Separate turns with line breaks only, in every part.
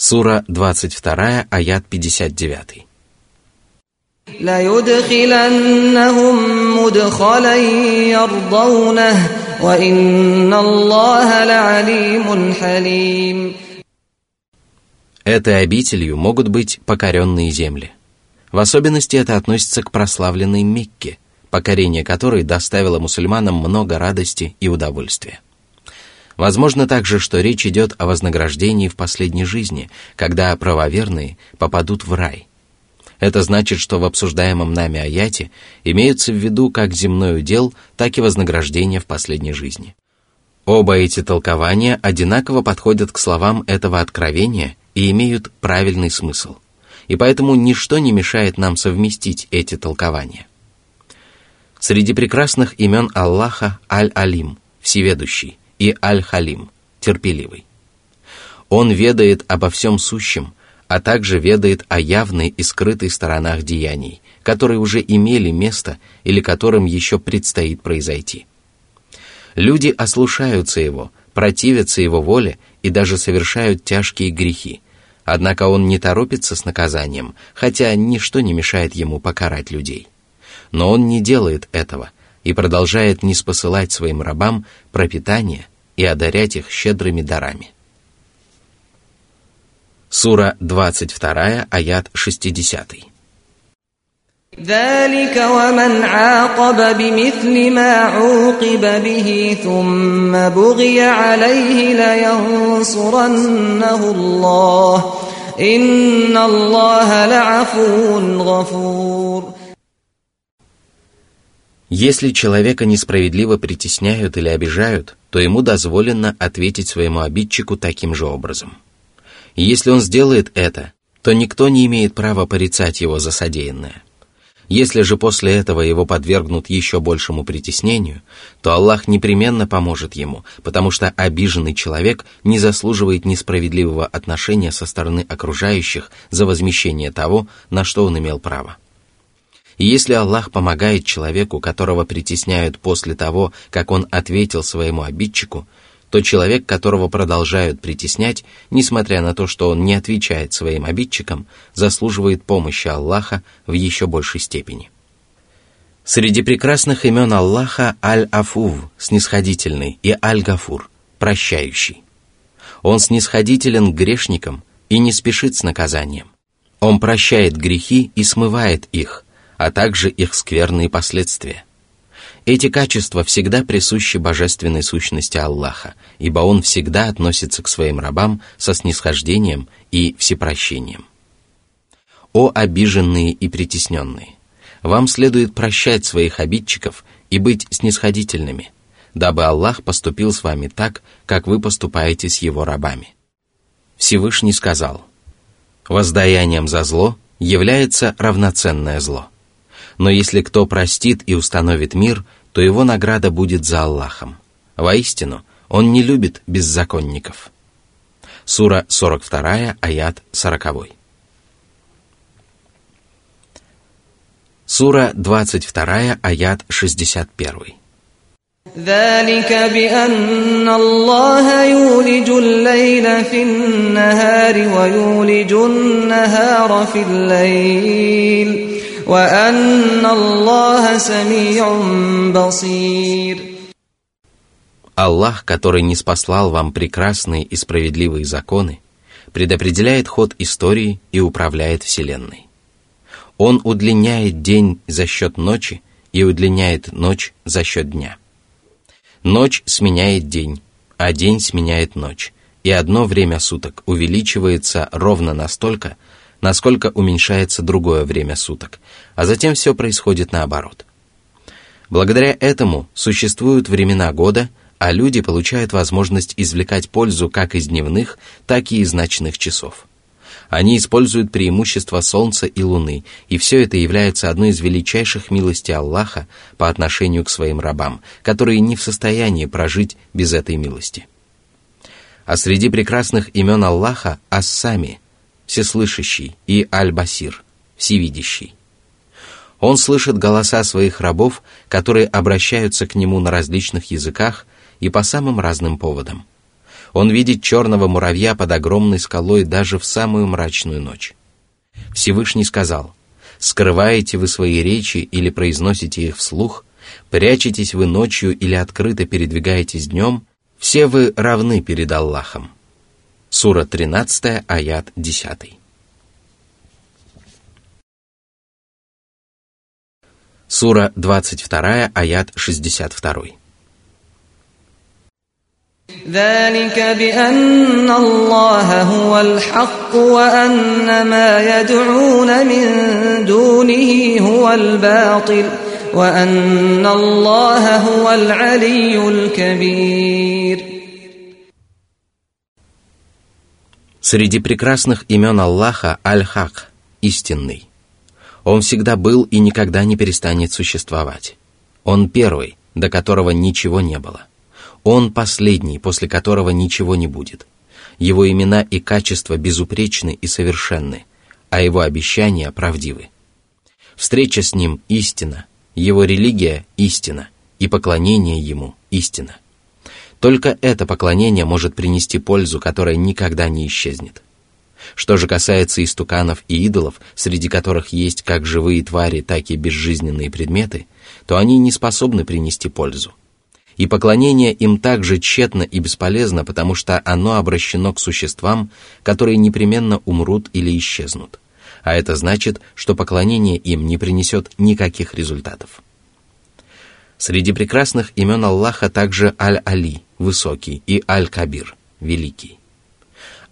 Сура 22, аят 59.
ليدخلنهم مدخلا يرضونه وإن الله لعليم حليم
Этой обителью могут быть покоренные земли. В особенности это относится к прославленной Мекке, покорение которой доставило мусульманам много радости и удовольствия. Возможно также, что речь идет о вознаграждении в последней жизни, когда правоверные попадут в рай. Это значит, что в обсуждаемом нами аяте имеются в виду как земной удел, так и вознаграждение в последней жизни. Оба эти толкования одинаково подходят к словам этого откровения и имеют правильный смысл. И поэтому ничто не мешает нам совместить эти толкования. Среди прекрасных имен Аллаха Аль-Алим, Всеведущий, и Аль-Халим, терпеливый. Он ведает обо всем сущем, а также ведает о явной и скрытой сторонах деяний, которые уже имели место или которым еще предстоит произойти. Люди ослушаются его, противятся его воле и даже совершают тяжкие грехи, однако он не торопится с наказанием, хотя ничто не мешает ему покарать людей. Но он не делает этого и продолжает не спосылать своим рабам пропитание, и одарять их щедрыми дарами. Сура 22, аят 60.
ذلك ومن عاقب بمثل ما عوقب به ثم بغي عليه لينصرنه الله إن الله لعفو غفور
Если человека несправедливо притесняют или обижают, то ему дозволено ответить своему обидчику таким же образом. Если он сделает это, то никто не имеет права порицать его за содеянное. Если же после этого его подвергнут еще большему притеснению, то Аллах непременно поможет ему, потому что обиженный человек не заслуживает несправедливого отношения со стороны окружающих за возмещение того, на что он имел право. Если Аллах помогает человеку, которого притесняют после того, как он ответил своему обидчику, то человек, которого продолжают притеснять, несмотря на то, что он не отвечает своим обидчикам, заслуживает помощи Аллаха в еще большей степени. Среди прекрасных имен Аллаха Аль-Афув, снисходительный, и Аль-Гафур, прощающий. Он снисходителен к грешникам и не спешит с наказанием. Он прощает грехи и смывает их – а также их скверные последствия. Эти качества всегда присущи божественной сущности Аллаха, ибо Он всегда относится к своим рабам со снисхождением и всепрощением. О обиженные и притесненные! Вам следует прощать своих обидчиков и быть снисходительными, дабы Аллах поступил с вами так, как вы поступаете с Его рабами. Всевышний сказал, «Воздаянием за зло является равноценное зло». Но если кто простит и установит мир, то его награда будет за Аллахом. Воистину, он не любит беззаконников. Сура 42, аят 40. Сура 22, аят 61.
ذلك بأن الله يولج الليل في النهار ويولج النهار في الليل
Аллах, который не спаслал вам прекрасные и справедливые законы, предопределяет ход истории и управляет Вселенной. Он удлиняет день за счет ночи и удлиняет ночь за счет дня. Ночь сменяет день, а день сменяет ночь, и одно время суток увеличивается ровно настолько, насколько уменьшается другое время суток, а затем все происходит наоборот. Благодаря этому существуют времена года, а люди получают возможность извлекать пользу как из дневных, так и из ночных часов. Они используют преимущества Солнца и Луны, и все это является одной из величайших милостей Аллаха по отношению к своим рабам, которые не в состоянии прожить без этой милости. А среди прекрасных имен Аллаха – Ассами, всеслышащий, и Аль-Басир, всевидящий. Он слышит голоса своих рабов, которые обращаются к нему на различных языках и по самым разным поводам. Он видит черного муравья под огромной скалой даже в самую мрачную ночь. Всевышний сказал, «Скрываете вы свои речи или произносите их вслух, прячетесь вы ночью или открыто передвигаетесь днем, все вы равны перед Аллахом». Сура 13, аят 10. Сура 22, аят 62.
ذلك بأن الله هو الحق وأن ما يدعون من دونه هو الباطل وأن الله هو العلي الكبير
Среди прекрасных имен Аллаха Аль-Хак – истинный. Он всегда был и никогда не перестанет существовать. Он первый, до которого ничего не было. Он последний, после которого ничего не будет. Его имена и качества безупречны и совершенны, а его обещания правдивы. Встреча с ним – истина, его религия – истина, и поклонение ему – истина. Только это поклонение может принести пользу, которая никогда не исчезнет. Что же касается истуканов и идолов, среди которых есть как живые твари, так и безжизненные предметы, то они не способны принести пользу и поклонение им также тщетно и бесполезно, потому что оно обращено к существам, которые непременно умрут или исчезнут. А это значит, что поклонение им не принесет никаких результатов. Среди прекрасных имен Аллаха также Аль-Али, высокий, и Аль-Кабир, великий.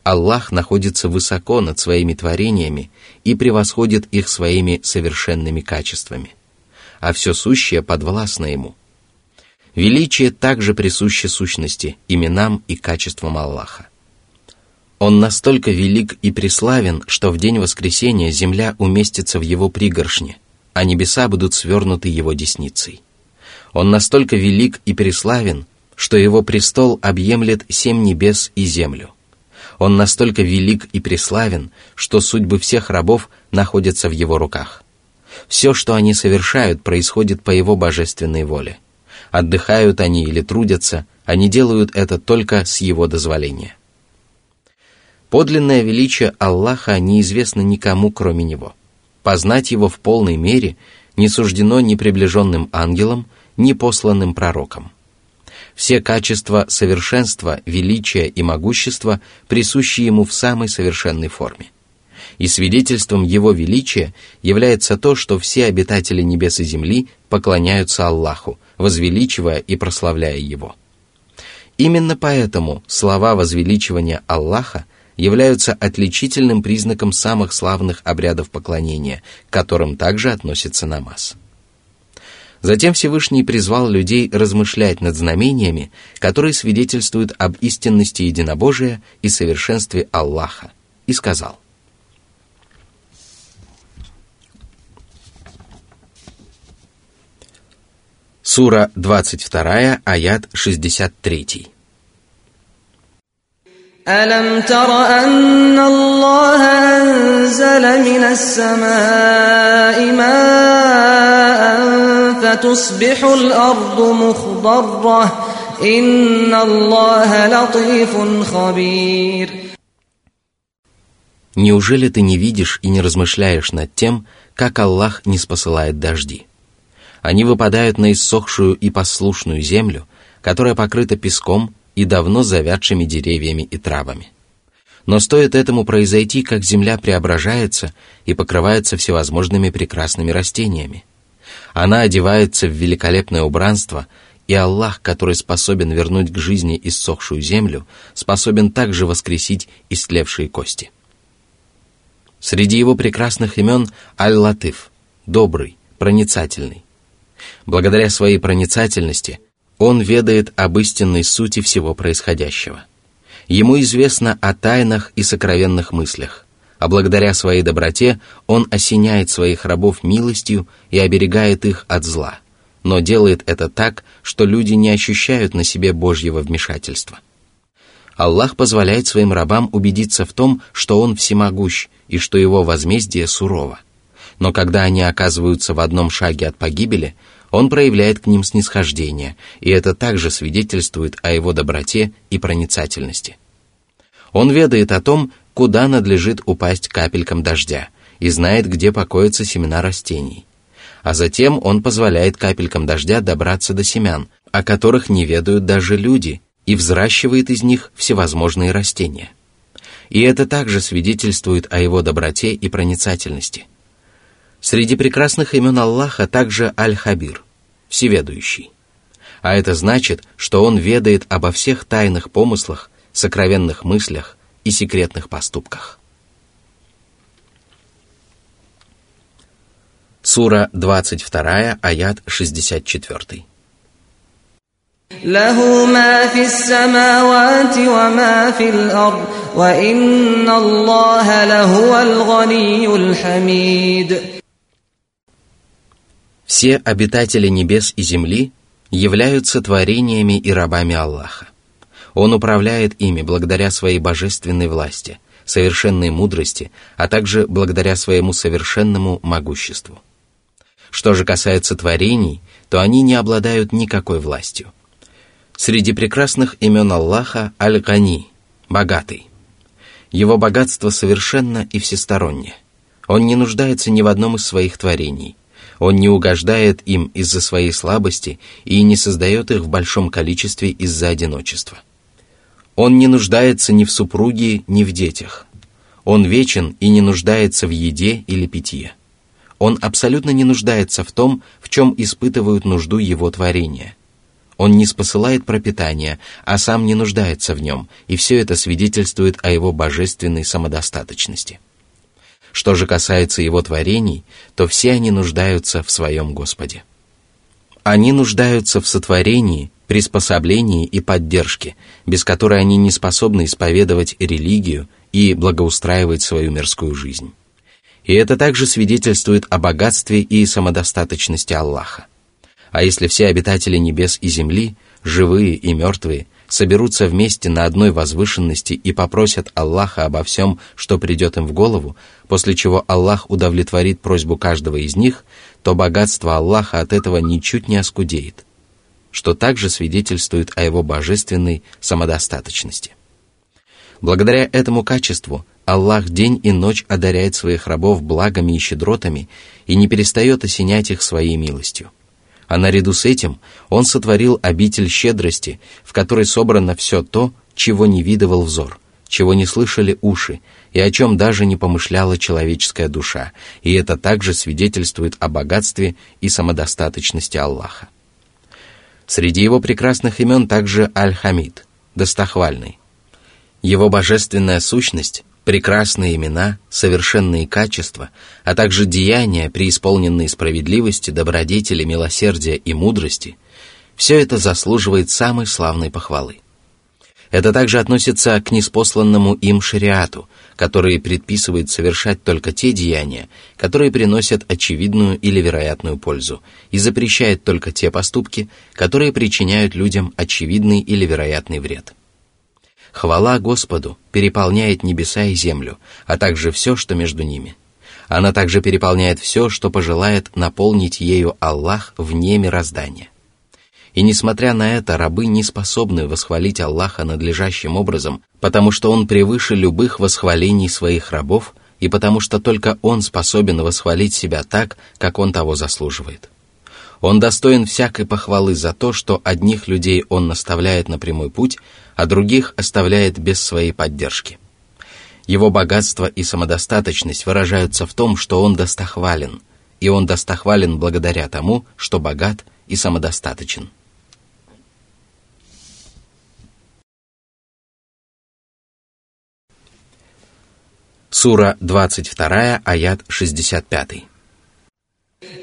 Аллах находится высоко над своими творениями и превосходит их своими совершенными качествами. А все сущее подвластно Ему, Величие также присуще сущности, именам и качествам Аллаха. Он настолько велик и преславен, что в день воскресения земля уместится в его пригоршне, а небеса будут свернуты его десницей. Он настолько велик и преславен, что его престол объемлет семь небес и землю. Он настолько велик и преславен, что судьбы всех рабов находятся в его руках. Все, что они совершают, происходит по его божественной воле – Отдыхают они или трудятся, они делают это только с его дозволения. Подлинное величие Аллаха неизвестно никому, кроме Него. Познать Его в полной мере не суждено ни приближенным ангелам, ни посланным пророкам. Все качества совершенства, величия и могущества присущи Ему в самой совершенной форме – и свидетельством Его величия является то, что все обитатели небес и земли поклоняются Аллаху, возвеличивая и прославляя Его. Именно поэтому слова возвеличивания Аллаха являются отличительным признаком самых славных обрядов поклонения, к которым также относится намаз. Затем Всевышний призвал людей размышлять над знамениями, которые свидетельствуют об истинности единобожия и совершенстве Аллаха, и сказал – Сура 22, аят 63.
ألم تر أن الله أنزل من السماء ماء فتصبح الأرض مخضرة إن الله لطيف خبير
Неужели ты не видишь и не размышляешь над тем, как Аллах не спосылает дожди? Они выпадают на иссохшую и послушную землю, которая покрыта песком и давно завядшими деревьями и травами. Но стоит этому произойти, как земля преображается и покрывается всевозможными прекрасными растениями. Она одевается в великолепное убранство, и Аллах, который способен вернуть к жизни иссохшую землю, способен также воскресить истлевшие кости. Среди его прекрасных имен Аль-Латыф, добрый, проницательный, Благодаря своей проницательности он ведает об истинной сути всего происходящего. Ему известно о тайнах и сокровенных мыслях, а благодаря своей доброте он осеняет своих рабов милостью и оберегает их от зла, но делает это так, что люди не ощущают на себе Божьего вмешательства. Аллах позволяет своим рабам убедиться в том, что Он всемогущ и что Его возмездие сурово. Но когда они оказываются в одном шаге от погибели, Он проявляет к ним снисхождение, и это также свидетельствует о его доброте и проницательности. Он ведает о том, куда надлежит упасть капелькам дождя, и знает, где покоятся семена растений. А затем он позволяет капелькам дождя добраться до семян, о которых не ведают даже люди, и взращивает из них всевозможные растения. И это также свидетельствует о его доброте и проницательности. Среди прекрасных имен Аллаха также Аль-Хабир, всеведущий. А это значит, что он ведает обо всех тайных помыслах, сокровенных мыслях и секретных поступках. Сура 22, аят 64.
له ما في السماوات وما في الأرض وإن الله لهو الغني الحميد
Все обитатели небес и земли являются творениями и рабами Аллаха. Он управляет ими благодаря своей божественной власти, совершенной мудрости, а также благодаря своему совершенному могуществу. Что же касается творений, то они не обладают никакой властью. Среди прекрасных имен Аллаха Аль-Гани – богатый. Его богатство совершенно и всестороннее. Он не нуждается ни в одном из своих творений. Он не угождает им из-за своей слабости и не создает их в большом количестве из-за одиночества. Он не нуждается ни в супруге, ни в детях. Он вечен и не нуждается в еде или питье. Он абсолютно не нуждается в том, в чем испытывают нужду его творения. Он не спосылает пропитание, а сам не нуждается в нем, и все это свидетельствует о его божественной самодостаточности. Что же касается его творений, то все они нуждаются в своем Господе. Они нуждаются в сотворении, приспособлении и поддержке, без которой они не способны исповедовать религию и благоустраивать свою мирскую жизнь. И это также свидетельствует о богатстве и самодостаточности Аллаха. А если все обитатели небес и земли, живые и мертвые, соберутся вместе на одной возвышенности и попросят Аллаха обо всем, что придет им в голову, после чего Аллах удовлетворит просьбу каждого из них, то богатство Аллаха от этого ничуть не оскудеет что также свидетельствует о его божественной самодостаточности. Благодаря этому качеству Аллах день и ночь одаряет своих рабов благами и щедротами и не перестает осенять их своей милостью. А наряду с этим Он сотворил обитель щедрости, в которой собрано все то, чего не видывал взор, чего не слышали уши, и о чем даже не помышляла человеческая душа, и это также свидетельствует о богатстве и самодостаточности Аллаха. Среди его прекрасных имен также Аль-Хамид, достохвальный. Его божественная сущность, прекрасные имена, совершенные качества, а также деяния, преисполненные справедливости, добродетели, милосердия и мудрости, все это заслуживает самой славной похвалы. Это также относится к неспосланному им шариату, который предписывает совершать только те деяния, которые приносят очевидную или вероятную пользу, и запрещает только те поступки, которые причиняют людям очевидный или вероятный вред. Хвала Господу переполняет небеса и землю, а также все, что между ними. Она также переполняет все, что пожелает наполнить ею Аллах вне мироздания. И несмотря на это, рабы не способны восхвалить Аллаха надлежащим образом, потому что Он превыше любых восхвалений своих рабов и потому что только Он способен восхвалить себя так, как Он того заслуживает. Он достоин всякой похвалы за то, что одних людей Он наставляет на прямой путь, а других оставляет без своей поддержки. Его богатство и самодостаточность выражаются в том, что Он достохвален, и Он достохвален благодаря тому, что богат и самодостаточен. Сура 22, аят 65.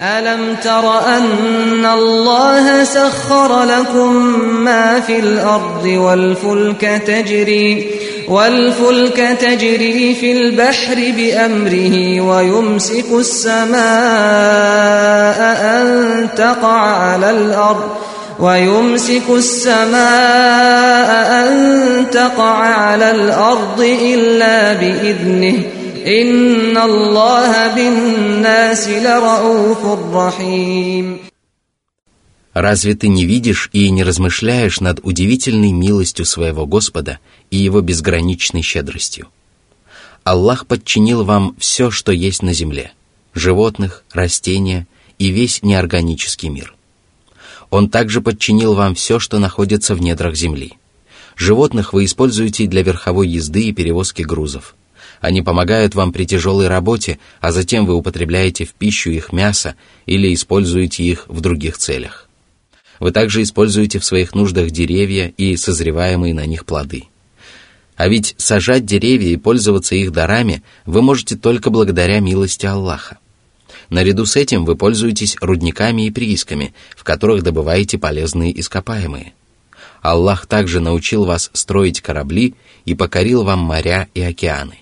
ألم تر أن الله سخر لكم ما في الأرض والفلك تجري والفلك تجري في البحر بأمره ويمسك السماء أن تقع على الأرض ويمسك السماء أن تقع على الأرض إلا بإذنه إن الله بالناس لرؤوف رحيم
Разве ты не видишь и не размышляешь над удивительной милостью своего Господа и Его безграничной щедростью? Аллах подчинил вам все, что есть на земле – животных, растения и весь неорганический мир. Он также подчинил вам все, что находится в недрах земли. Животных вы используете для верховой езды и перевозки грузов. Они помогают вам при тяжелой работе, а затем вы употребляете в пищу их мясо или используете их в других целях. Вы также используете в своих нуждах деревья и созреваемые на них плоды. А ведь сажать деревья и пользоваться их дарами вы можете только благодаря милости Аллаха. Наряду с этим вы пользуетесь рудниками и приисками, в которых добываете полезные ископаемые. Аллах также научил вас строить корабли и покорил вам моря и океаны.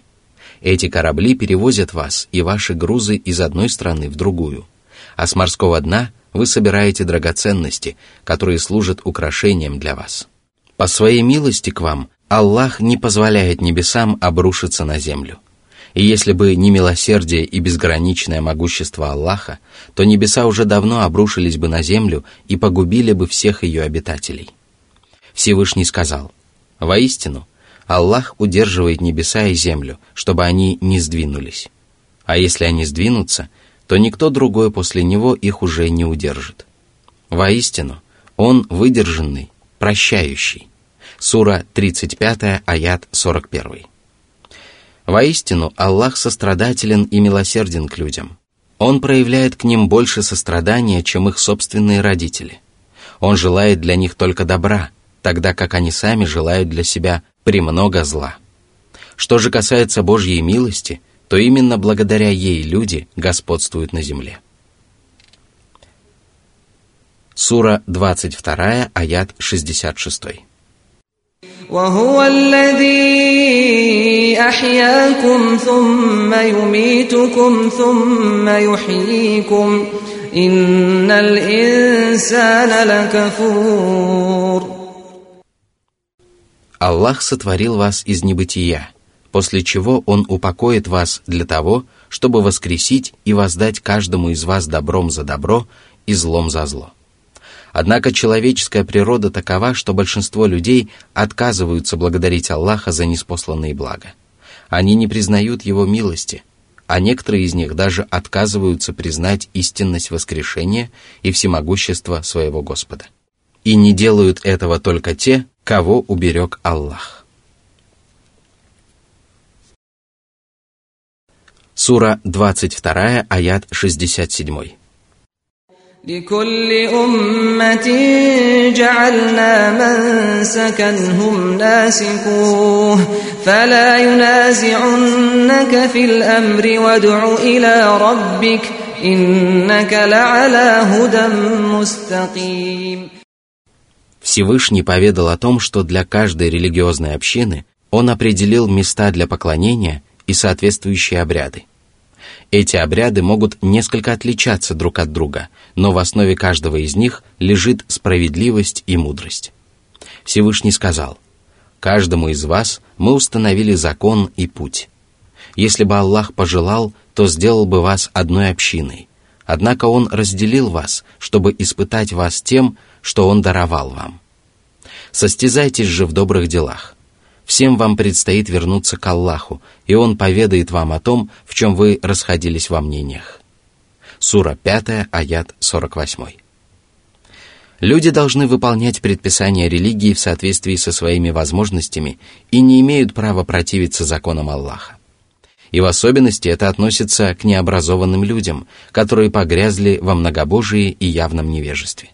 Эти корабли перевозят вас и ваши грузы из одной страны в другую, а с морского дна – вы собираете драгоценности, которые служат украшением для вас. По своей милости к вам Аллах не позволяет небесам обрушиться на землю. И если бы не милосердие и безграничное могущество Аллаха, то небеса уже давно обрушились бы на землю и погубили бы всех ее обитателей. Всевышний сказал, «Воистину, Аллах удерживает небеса и землю, чтобы они не сдвинулись. А если они сдвинутся – то никто другой после него их уже не удержит. Воистину, он выдержанный, прощающий. Сура 35, аят 41. Воистину, Аллах сострадателен и милосерден к людям. Он проявляет к ним больше сострадания, чем их собственные родители. Он желает для них только добра, тогда как они сами желают для себя премного зла. Что же касается Божьей милости – то именно благодаря ей люди господствуют на земле. Сура 22, аят 66. وهو الذي أحياكم ثم يميتكم ثم يحييكم إن الإنسان لكفور Аллах сотворил вас из небытия после чего Он упокоит вас для того, чтобы воскресить и воздать каждому из вас добром за добро и злом за зло. Однако человеческая природа такова, что большинство людей отказываются благодарить Аллаха за неспосланные блага. Они не признают Его милости, а некоторые из них даже отказываются признать истинность воскрешения и всемогущество своего Господа. И не делают этого только те, кого уберег Аллах. Сура 22, аят 67. لكل أمة جعلنا منسكا هم ناسكوه فلا ينازعنك في الأمر وادع إلى ربك إنك لعلى هدى مستقيم Всевышний поведал о том, что для каждой религиозной общины он определил места для поклонения – и соответствующие обряды. эти обряды могут несколько отличаться друг от друга, но в основе каждого из них лежит справедливость и мудрость. Всевышний сказал, «Каждому из вас мы установили закон и путь. Если бы Аллах пожелал, то сделал бы вас одной общиной. Однако Он разделил вас, чтобы испытать вас тем, что Он даровал вам. Состязайтесь же в добрых делах. Всем вам предстоит вернуться к Аллаху, и Он поведает вам о том, в чем вы расходились во мнениях. Сура 5, аят 48. Люди должны выполнять предписания религии в соответствии со своими возможностями и не имеют права противиться законам Аллаха. И в особенности это относится к необразованным людям, которые погрязли во многобожии и явном невежестве.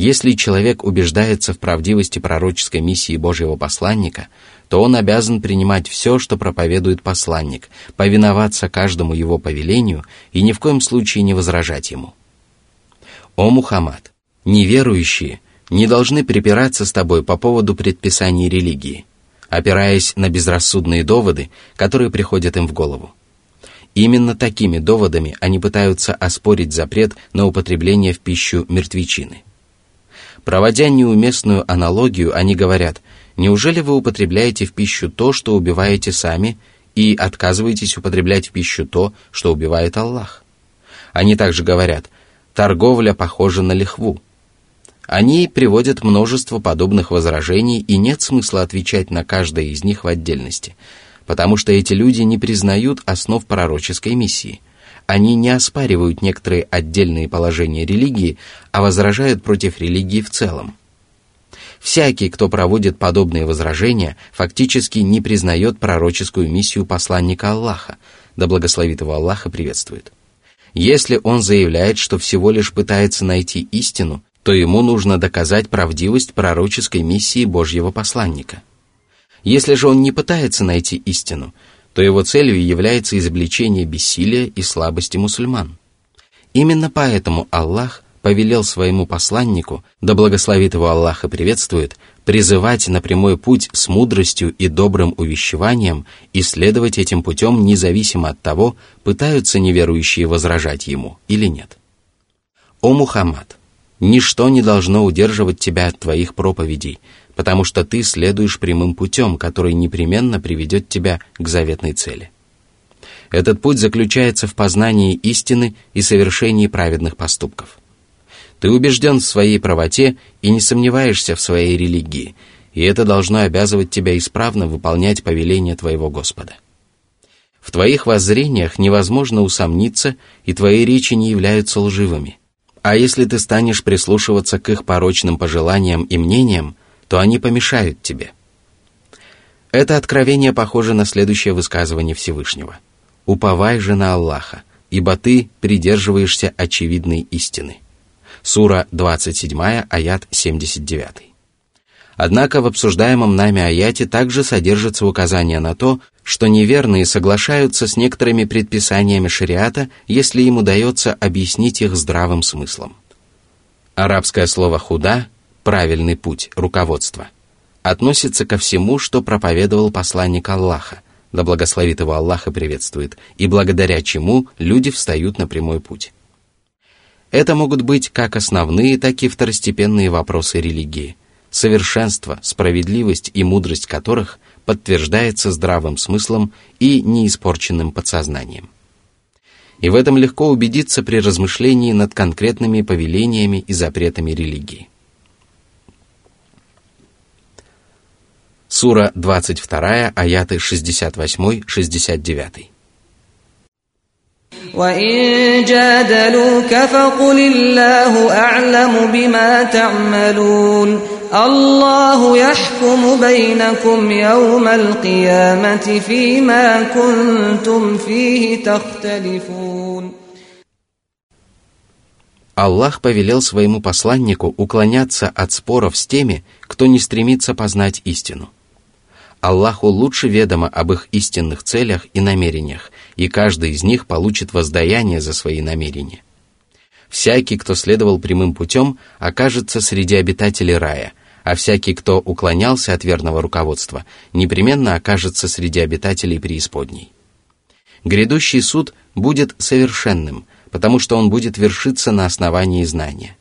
Если человек убеждается в правдивости пророческой миссии Божьего посланника, то он обязан принимать все, что проповедует посланник, повиноваться каждому его повелению и ни в коем случае не возражать ему. О Мухаммад, неверующие не должны припираться с тобой по поводу предписаний религии, опираясь на безрассудные доводы, которые приходят им в голову. Именно такими доводами они пытаются оспорить запрет на употребление в пищу мертвечины – Проводя неуместную аналогию, они говорят, неужели вы употребляете в пищу то, что убиваете сами, и отказываетесь употреблять в пищу то, что убивает Аллах? Они также говорят, торговля похожа на лихву. Они приводят множество подобных возражений, и нет смысла отвечать на каждое из них в отдельности, потому что эти люди не признают основ пророческой миссии. Они не оспаривают некоторые отдельные положения религии, а возражают против религии в целом. Всякий, кто проводит подобные возражения, фактически не признает пророческую миссию посланника Аллаха, да благословит его Аллаха приветствует. Если он заявляет, что всего лишь пытается найти истину, то ему нужно доказать правдивость пророческой миссии Божьего посланника. Если же он не пытается найти истину, то его целью является изобличение бессилия и слабости мусульман. Именно поэтому Аллах повелел своему посланнику, да благословит его Аллах и приветствует, призывать на прямой путь с мудростью и добрым увещеванием и следовать этим путем независимо от того, пытаются неверующие возражать ему или нет. О Мухаммад! Ничто не должно удерживать тебя от твоих проповедей, потому что ты следуешь прямым путем, который непременно приведет тебя к заветной цели. Этот путь заключается в познании истины и совершении праведных поступков. Ты убежден в своей правоте и не сомневаешься в своей религии, и это должно обязывать тебя исправно выполнять повеления твоего Господа. В твоих воззрениях невозможно усомниться, и твои речи не являются лживыми. А если ты станешь прислушиваться к их порочным пожеланиям и мнениям, то они помешают тебе. Это откровение похоже на следующее высказывание Всевышнего. «Уповай же на Аллаха, ибо ты придерживаешься очевидной истины». Сура 27, аят 79. Однако в обсуждаемом нами аяте также содержится указание на то, что неверные соглашаются с некоторыми предписаниями шариата, если им удается объяснить их здравым смыслом. Арабское слово «худа» — правильный путь, руководство — относится ко всему, что проповедовал посланник Аллаха, да благословит его Аллах и приветствует, и благодаря чему люди встают на прямой путь. Это могут быть как основные, так и второстепенные вопросы религии, совершенство, справедливость и мудрость которых подтверждается здравым смыслом и неиспорченным подсознанием. И в этом легко убедиться при размышлении над конкретными повелениями и запретами религии. Сура 22, аяты 68-69.
الله يحكم بينكم يوم القيامة فيما كنتم فيه تختلفون
Аллах повелел своему посланнику уклоняться от споров с теми, кто не стремится познать истину – Аллаху лучше ведомо об их истинных целях и намерениях, и каждый из них получит воздаяние за свои намерения. Всякий, кто следовал прямым путем, окажется среди обитателей рая, а всякий, кто уклонялся от верного руководства, непременно окажется среди обитателей преисподней. Грядущий суд будет совершенным, потому что он будет вершиться на основании знания.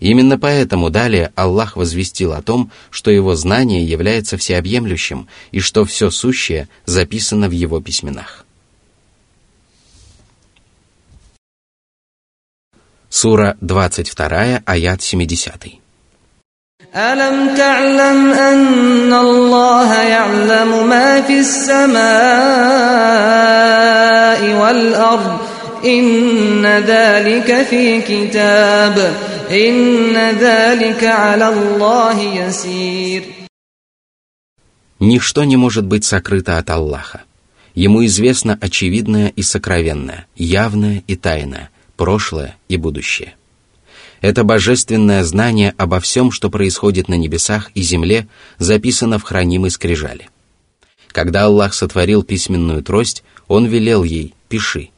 Именно поэтому далее Аллах возвестил о том, что его знание является всеобъемлющим и что все сущее записано в его письменах. Сура 22, аят 70.
ألم تعلم أن الله يعلم ما في السماء والأرض إن ذلك في كتاب
Ничто не может быть сокрыто от Аллаха. Ему известно очевидное и сокровенное, явное и тайное, прошлое и будущее. Это божественное знание обо всем, что происходит на небесах и земле, записано в хранимой скрижали. Когда Аллах сотворил письменную трость, Он велел ей «пиши».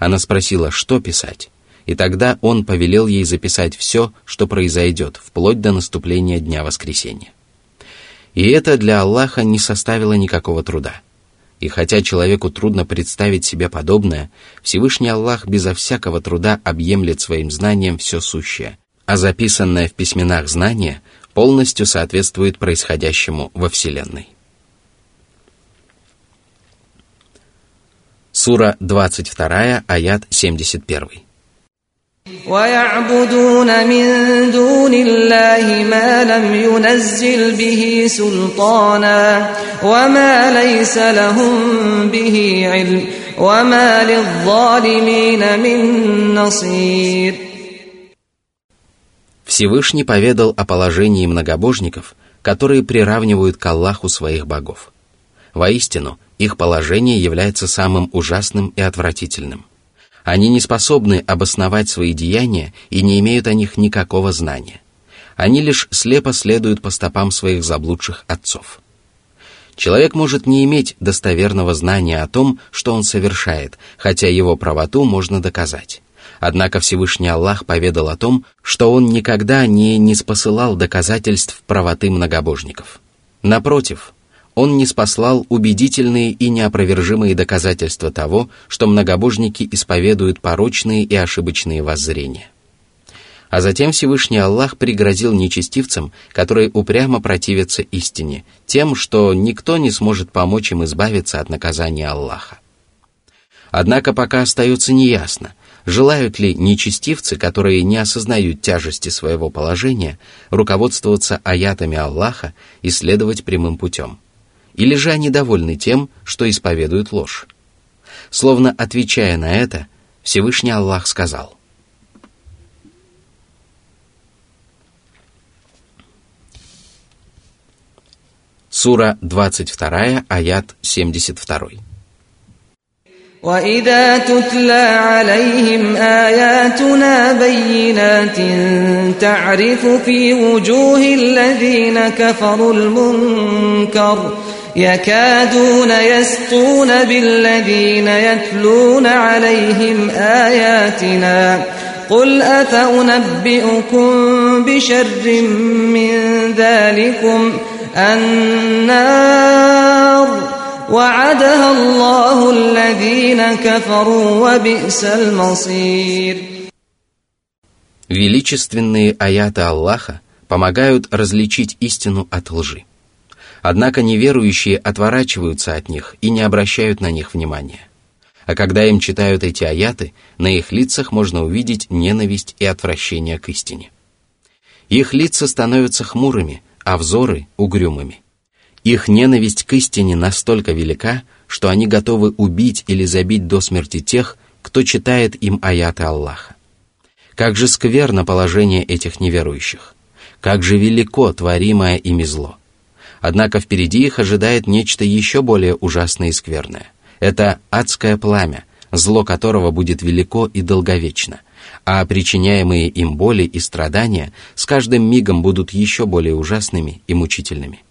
Она спросила, что писать и тогда Он повелел ей записать все, что произойдет, вплоть до наступления Дня Воскресения. И это для Аллаха не составило никакого труда – и хотя человеку трудно представить себе подобное, Всевышний Аллах безо всякого труда объемлет своим знанием все сущее, а записанное в письменах знание полностью соответствует происходящему во Вселенной. Сура 22, аят 71.
ويعبدون من دون الله ما لم ينزل به سلطانا وما ليس لهم به علم وما للظالمين من نصير
Всевышний поведал о положении многобожников, которые приравнивают к Аллаху своих богов. Воистину, их положение является самым ужасным и отвратительным. Они не способны обосновать свои деяния и не имеют о них никакого знания. Они лишь слепо следуют по стопам своих заблудших отцов. Человек может не иметь достоверного знания о том, что он совершает, хотя его правоту можно доказать. Однако Всевышний Аллах поведал о том, что он никогда не неспосылал доказательств правоты многобожников. Напротив, он не спаслал убедительные и неопровержимые доказательства того, что многобожники исповедуют порочные и ошибочные воззрения. А затем Всевышний Аллах пригрозил нечестивцам, которые упрямо противятся истине, тем, что никто не сможет помочь им избавиться от наказания Аллаха. Однако пока остается неясно, желают ли нечестивцы, которые не осознают тяжести своего положения, руководствоваться аятами Аллаха и следовать прямым путем – или же они довольны тем, что исповедуют ложь? Словно отвечая на это, Всевышний Аллах сказал. Сура 22, аят 72.
وإذا تتلى عليهم آياتنا بينات تعرف في وجوه الذين كفروا المنكر يكادون يسطون بالذين يتلون عليهم آياتنا قل أفأنبئكم بشر من ذلكم النار وعدها الله الذين كفروا وبئس المصير
Величественные аяты Аллаха помогают различить истину от лжи. Однако неверующие отворачиваются от них и не обращают на них внимания. А когда им читают эти аяты, на их лицах можно увидеть ненависть и отвращение к истине. Их лица становятся хмурыми, а взоры — угрюмыми. Их ненависть к истине настолько велика, что они готовы убить или забить до смерти тех, кто читает им аяты Аллаха. Как же скверно положение этих неверующих! Как же велико творимое ими зло! Однако впереди их ожидает нечто еще более ужасное и скверное. Это адское пламя, зло которого будет велико и долговечно, а причиняемые им боли и страдания с каждым мигом будут еще более ужасными и мучительными.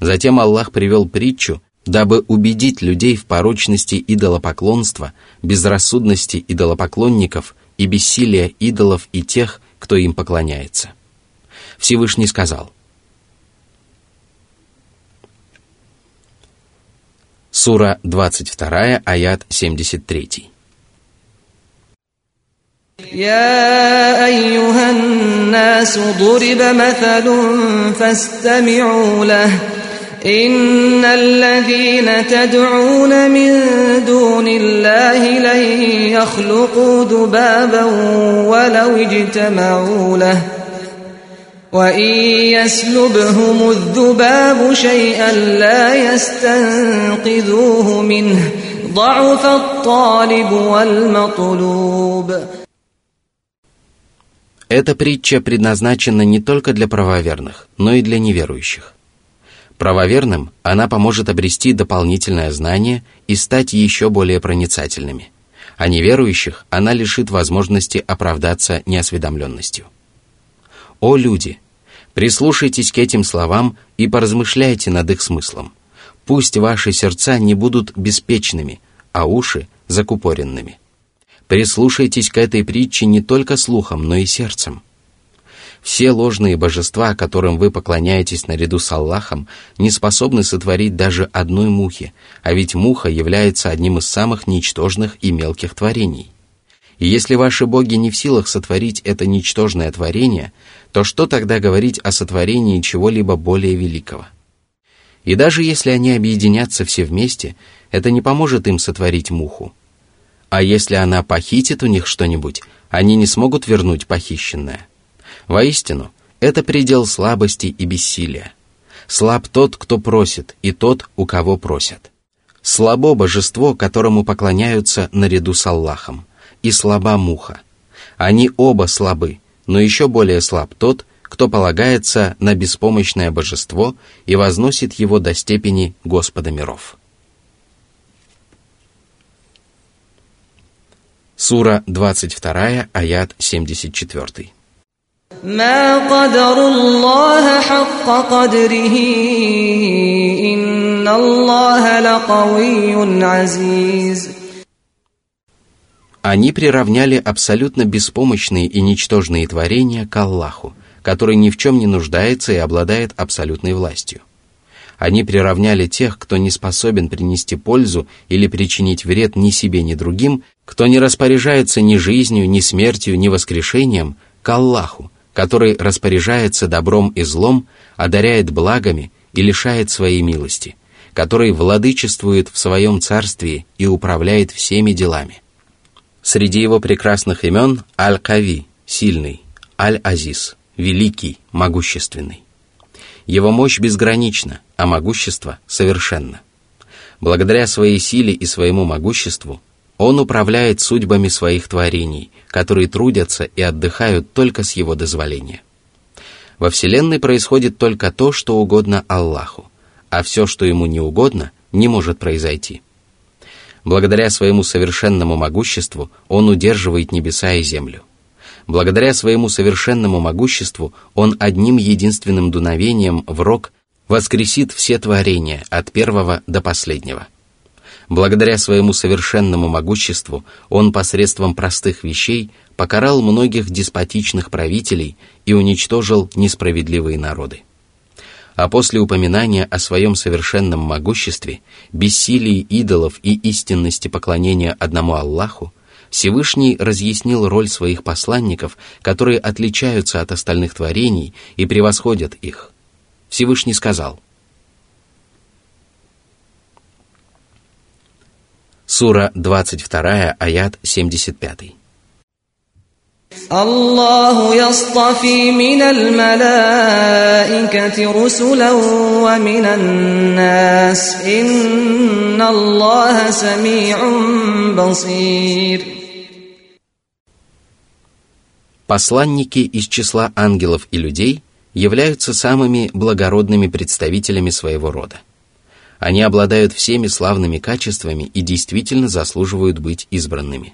Затем Аллах привел притчу, дабы убедить людей в порочности идолопоклонства, безрассудности идолопоклонников и бессилия идолов и тех, кто им поклоняется. Всевышний сказал – Сура 22, аят 73.
يا أيها الناس ضرب مثل فاستمعوا له إن الذين تدعون من دون الله لن يخلقوا ذبابا ولو اجتمعوا له وإن يسلبهم الذباب شيئا لا يستنقذوه منه ضعف الطالب والمطلوب
Эта притча предназначена не только для правоверных, но и для неверующих. Правоверным она поможет обрести дополнительное знание и стать еще более проницательными, а неверующих она лишит возможности оправдаться неосведомленностью. О люди! Прислушайтесь к этим словам и поразмышляйте над их смыслом. Пусть ваши сердца не будут беспечными, а уши — закупоренными. Прислушайтесь к этой притче не только слухом, но и сердцем. Все ложные божества, которым вы поклоняетесь наряду с Аллахом, не способны сотворить даже одной мухи, а ведь муха является одним из самых ничтожных и мелких творений. И если ваши боги не в силах сотворить это ничтожное творение, то что тогда говорить о сотворении чего-либо более великого? И даже если они объединятся все вместе, это не поможет им сотворить муху. А если она похитит у них что-нибудь, они не смогут вернуть похищенное. Воистину, это предел слабости и бессилия. Слаб тот, кто просит, и тот, у кого просят. Слабо божество, которому поклоняются наряду с Аллахом, и слаба муха. Они оба слабы, но еще более слаб тот, кто полагается на беспомощное божество и возносит его до степени Господа миров. Сура 22, аят 74.
ما قدر الله حق قدره إن الله لقوي عزيز
они приравняли абсолютно беспомощные и ничтожные творения к Аллаху, который ни в чем не нуждается и обладает абсолютной властью. Они приравняли тех, кто не способен принести пользу или причинить вред ни себе, ни другим, кто не распоряжается ни жизнью, ни смертью, ни воскрешением, к Аллаху, который распоряжается добром и злом, одаряет благами и лишает своей милости, который владычествует в своем царстве и управляет всеми делами. Среди его прекрасных имен Аль-Кави – сильный, Аль-Азиз – великий, могущественный. Его мощь безгранична, а могущество совершенно. Благодаря своей силе и своему могуществу он управляет судьбами своих творений, которые трудятся и отдыхают только с его дозволения. Во Вселенной происходит только то, что угодно Аллаху, а все, что ему не угодно, не может произойти. Благодаря своему совершенному могуществу он удерживает небеса и землю. Благодаря своему совершенному могуществу он одним единственным дуновением в рог воскресит все творения от первого до последнего – Благодаря своему совершенному могуществу он посредством простых вещей покарал многих деспотичных правителей и уничтожил несправедливые народы. А после упоминания о своем совершенном могуществе, бессилии идолов и истинности поклонения одному Аллаху, Всевышний разъяснил роль своих посланников, которые отличаются от остальных творений и превосходят их. Всевышний сказал – Сура 22, аят 75.
الله يصطفي من الملائكة رسلا ومن الناس إن الله سميع بصير
Посланники из числа ангелов и людей являются самыми благородными представителями своего рода – они обладают всеми славными качествами и действительно заслуживают быть избранными.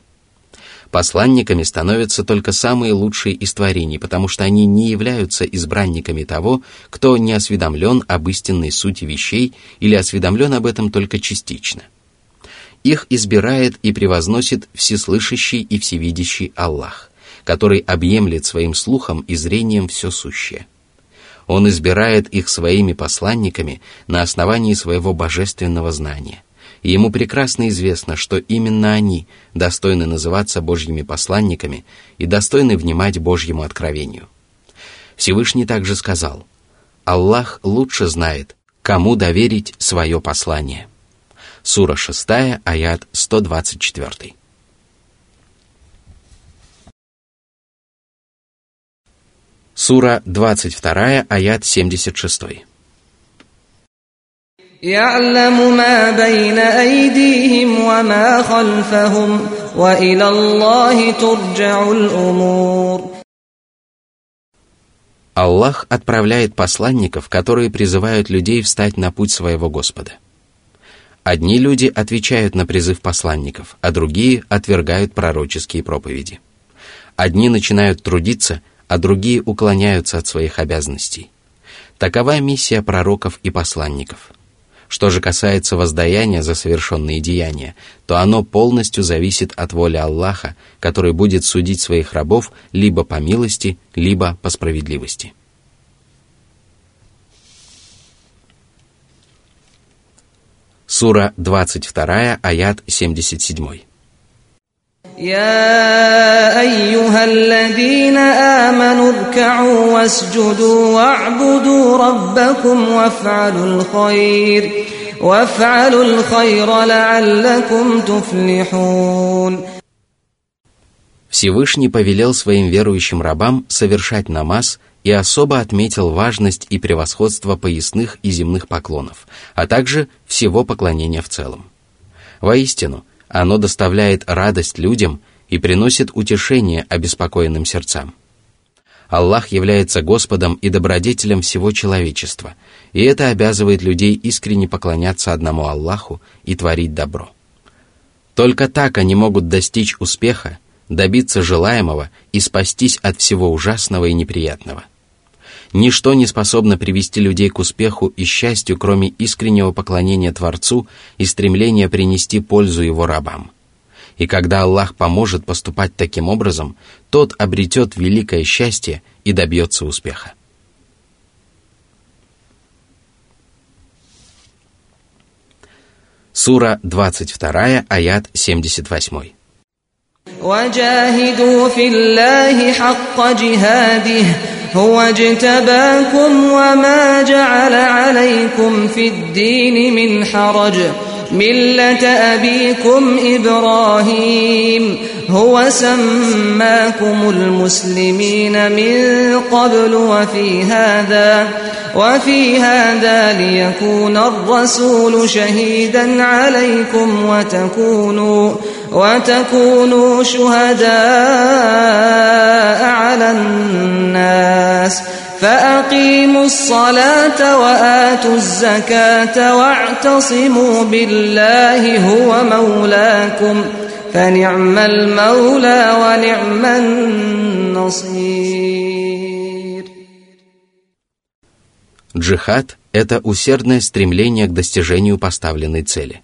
Посланниками становятся только самые лучшие из творений, потому что они не являются избранниками того, кто не осведомлен об истинной сути вещей или осведомлен об этом только частично. Их избирает и превозносит всеслышащий и всевидящий Аллах, который объемлет своим слухом и зрением все сущее. Он избирает их своими посланниками на основании своего божественного знания. И ему прекрасно известно, что именно они достойны называться Божьими посланниками и достойны внимать Божьему откровению. Всевышний также сказал, «Аллах лучше знает, кому доверить свое послание». Сура 6, аят 124. Сура 22, аят 76.
يعلم ما بين أيديهم وما خلفهم وإلى الله ترجع الأمور
Аллах отправляет посланников, которые призывают людей встать на путь своего Господа. Одни люди отвечают на призыв посланников, а другие отвергают пророческие проповеди. Одни начинают трудиться, а другие уклоняются от своих обязанностей. Такова миссия пророков и посланников. что же касается воздаяния за совершенные деяния, то оно полностью зависит от воли Аллаха, который будет судить своих рабов либо по милости, либо по справедливости. Сура 22, аят 77.
يا أيها الذين آمنوا اركعوا واسجدوا واعبدوا ربكم وافعلوا الخير وافعلوا الخير لعلكم تفلحون
Всевышний повелел своим верующим рабам совершать намаз и особо отметил важность и превосходство поясных и земных поклонов, а также всего поклонения в целом. Воистину, оно доставляет радость людям и приносит утешение обеспокоенным сердцам. Аллах является Господом и добродетелем всего человечества, и это обязывает людей искренне поклоняться одному Аллаху и творить добро. Только так они могут достичь успеха, добиться желаемого и спастись от всего ужасного и неприятного. Ничто не способно привести людей к успеху и счастью, кроме искреннего поклонения Творцу и стремления принести пользу его рабам. И когда Аллах поможет поступать таким образом, тот обретет великое счастье и добьется успеха. Сура 22, аят 78.
وجاهدوا في الله حق جهاده هو اجتباكم وما جعل عليكم في الدين من حرج. ملة أبيكم إبراهيم هو سماكم المسلمين من قبل وفي هذا وفي هذا ليكون الرسول شهيدا عليكم وتكونوا وتكونوا شهداء على الناس فأقيموا الصلاة وآتوا الزكاة واعتصموا بالله هو مولاكم فنعم المولى ونعم النصير
Джихад – это усердное стремление к достижению поставленной цели.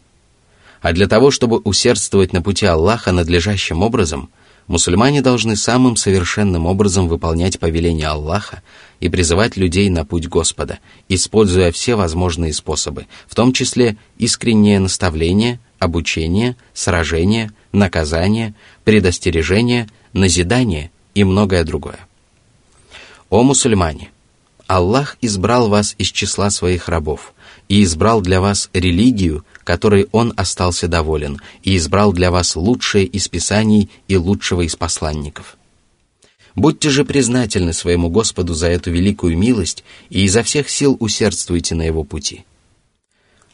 А для того, чтобы усердствовать на пути Аллаха надлежащим образом, мусульмане должны самым совершенным образом выполнять повеления Аллаха и призывать людей на путь Господа, используя все возможные способы, в том числе искреннее наставление, обучение, сражение, наказание, предостережение, назидание и многое другое. О мусульмане! Аллах избрал вас из числа своих рабов и избрал для вас религию, которой Он остался доволен, и избрал для вас лучшее из писаний и лучшего из посланников. Будьте же признательны своему Господу за эту великую милость и изо всех сил усердствуйте на Его пути.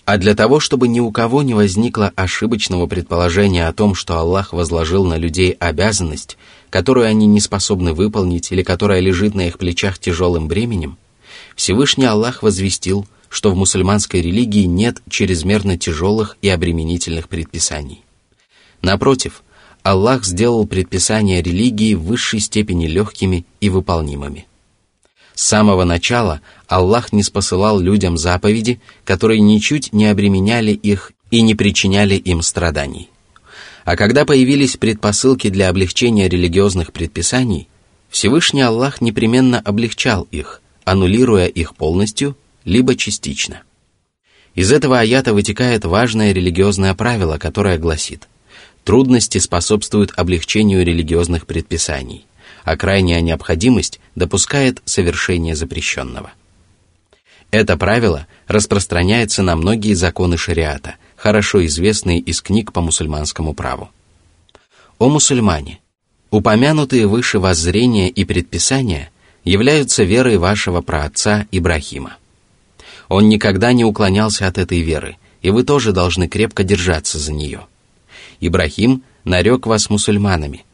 А для того, чтобы ни у кого не возникло ошибочного предположения о том, что Аллах возложил на людей обязанность, которую они не способны выполнить или которая лежит на их плечах тяжелым бременем, Всевышний Аллах возвестил, что в мусульманской религии нет чрезмерно тяжелых и обременительных предписаний. Напротив, Аллах сделал предписания религии в высшей степени легкими и выполнимыми. С самого начала Аллах не спосылал людям заповеди, которые ничуть не обременяли их и не причиняли им страданий. А когда появились предпосылки для облегчения религиозных предписаний, Всевышний Аллах непременно облегчал их, аннулируя их полностью, либо частично. Из этого аята вытекает важное религиозное правило, которое гласит «Трудности способствуют облегчению религиозных предписаний, а крайняя необходимость допускает совершение запрещенного». Это правило распространяется на многие законы шариата, хорошо известные из книг по мусульманскому праву. О мусульмане! Упомянутые выше воззрения и предписания являются верой вашего праотца Ибрахима. Он никогда не уклонялся от этой веры, и вы тоже должны крепко держаться за нее. Ибрахим нарек вас мусульманами,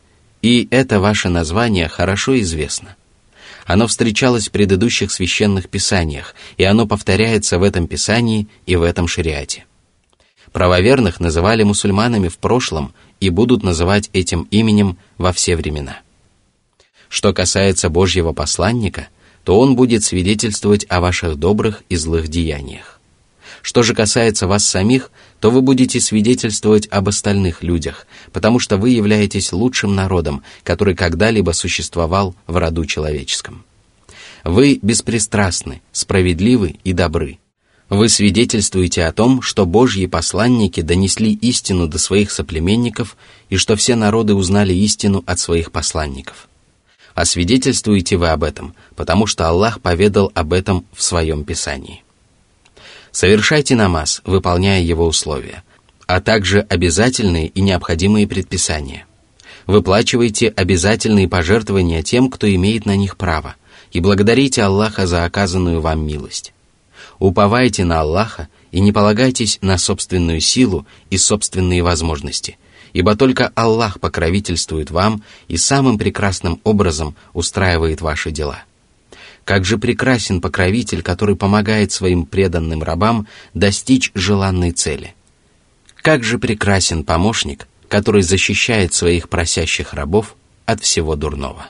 и это ваше название хорошо известно. Оно встречалось в предыдущих священных писаниях, и оно повторяется в этом писании и в этом шариате. Правоверных называли мусульманами в прошлом и будут называть этим именем во все времена. Что касается Божьего посланника, то он будет свидетельствовать о ваших добрых и злых деяниях. Что же касается вас самих, то вы будете свидетельствовать об остальных людях, потому что вы являетесь лучшим народом, который когда-либо существовал в роду человеческом. Вы беспристрастны, справедливы и добры. Вы свидетельствуете о том, что Божьи посланники донесли истину до своих соплеменников и что все народы узнали истину от своих посланников а свидетельствуете вы об этом, потому что Аллах поведал об этом в своем Писании. Совершайте намаз, выполняя его условия, а также обязательные и необходимые предписания. Выплачивайте обязательные пожертвования тем, кто имеет на них право, и благодарите Аллаха за оказанную вам милость. Уповайте на Аллаха и не полагайтесь на собственную силу и собственные возможности, ибо только Аллах покровительствует вам и самым прекрасным образом устраивает ваши дела. Как же прекрасен покровитель, который помогает своим преданным рабам достичь желанной цели. Как же прекрасен помощник, который защищает своих просящих рабов от всего дурного.